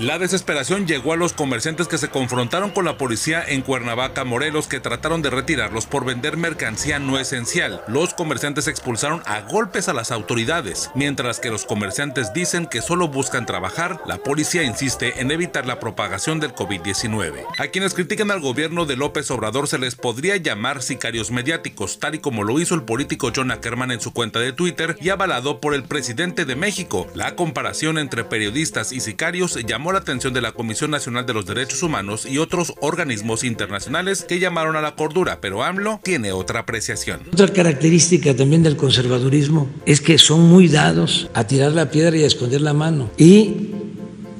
La desesperación llegó a los comerciantes que se confrontaron con la policía en Cuernavaca, Morelos, que trataron de retirarlos por vender mercancía no esencial. Los comerciantes expulsaron a golpes a las autoridades, mientras que los comerciantes dicen que solo buscan trabajar, la policía insiste en evitar la propagación del COVID-19. A quienes critican al gobierno de López Obrador se les podría llamar sicarios mediáticos, tal y como lo hizo el político John Ackerman en su cuenta de Twitter y avalado por el presidente de México. La comparación entre periodistas y sicarios llamó la atención de la Comisión Nacional de los Derechos Humanos y otros organismos internacionales que llamaron a la cordura, pero AMLO tiene otra apreciación. Otra característica también del conservadurismo es que son muy dados a tirar la piedra y a esconder la mano. Y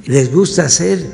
les gusta hacer,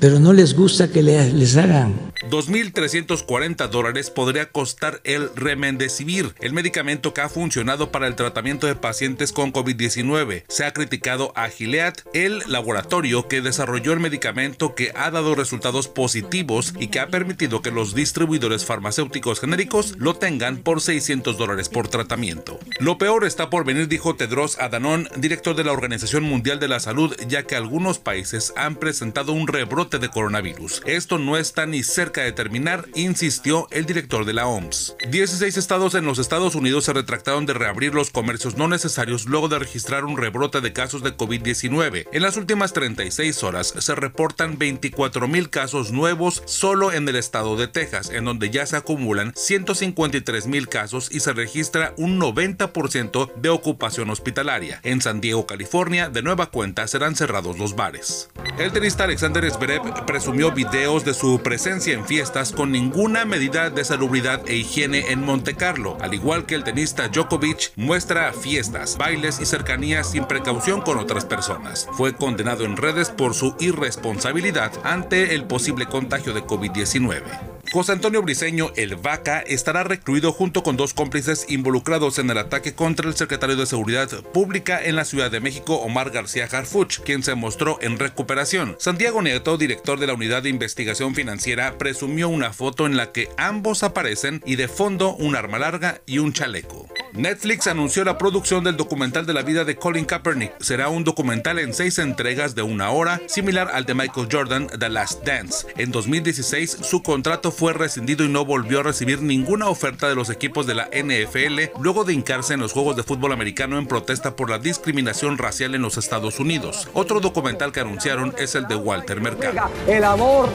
pero no les gusta que les hagan. 2.340 dólares podría costar el Remdesivir, el medicamento que ha funcionado para el tratamiento de pacientes con COVID-19. Se ha criticado a Gilead, el laboratorio que desarrolló el medicamento que ha dado resultados positivos y que ha permitido que los distribuidores farmacéuticos genéricos lo tengan por 600 dólares por tratamiento. Lo peor está por venir, dijo Tedros Adhanom, director de la Organización Mundial de la Salud, ya que algunos países han presentado un rebrote de coronavirus. Esto no está ni cerca de terminar, insistió el director de la OMS. 16 estados en los Estados Unidos se retractaron de reabrir los comercios no necesarios luego de registrar un rebrote de casos de COVID-19. En las últimas 36 horas se reportan 24 mil casos nuevos solo en el estado de Texas, en donde ya se acumulan 153 mil casos y se registra un 90% de ocupación hospitalaria. En San Diego, California, de nueva cuenta serán cerrados los bares. El tenista Alexander Zverev presumió videos de su presencia en fiestas con ninguna medida de salubridad e higiene en Monte Carlo, al igual que el tenista Djokovic muestra fiestas, bailes y cercanías sin precaución con otras personas. Fue condenado en redes por su irresponsabilidad ante el posible contagio de COVID-19. José Antonio Briceño, el Vaca, estará recluido junto con dos cómplices involucrados en el ataque contra el secretario de Seguridad Pública en la Ciudad de México, Omar García Harfuch, quien se mostró en recuperación. Santiago Nieto, director de la Unidad de Investigación Financiera, presumió una foto en la que ambos aparecen y de fondo un arma larga y un chaleco. Netflix anunció la producción del documental de la vida de Colin Kaepernick. Será un documental en seis entregas de una hora, similar al de Michael Jordan, The Last Dance. En 2016, su contrato fue rescindido y no volvió a recibir ninguna oferta de los equipos de la NFL luego de hincarse en los Juegos de Fútbol Americano en protesta por la discriminación racial en los Estados Unidos. Otro documental que anunciaron es el de Walter Mercado. El amor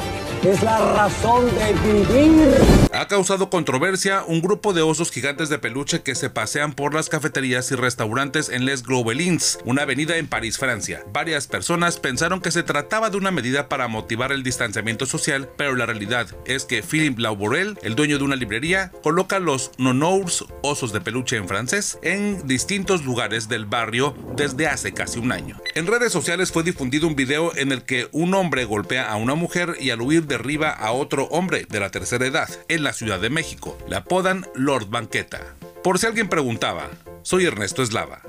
es la razón de vivir. Ha causado controversia un grupo de osos gigantes de peluche que se pasean por las cafeterías y restaurantes en Les Globelins, una avenida en París, Francia. Varias personas pensaron que se trataba de una medida para motivar el distanciamiento social, pero la realidad es que Philippe Lauborel, el dueño de una librería, coloca los nonours, osos de peluche en francés, en distintos lugares del barrio desde hace casi un año. En redes sociales fue difundido un video en el que un hombre golpea a una mujer y al huir derriba a otro hombre de la tercera edad en la Ciudad de México. Le apodan Lord Banqueta. Por si alguien preguntaba, soy Ernesto Eslava.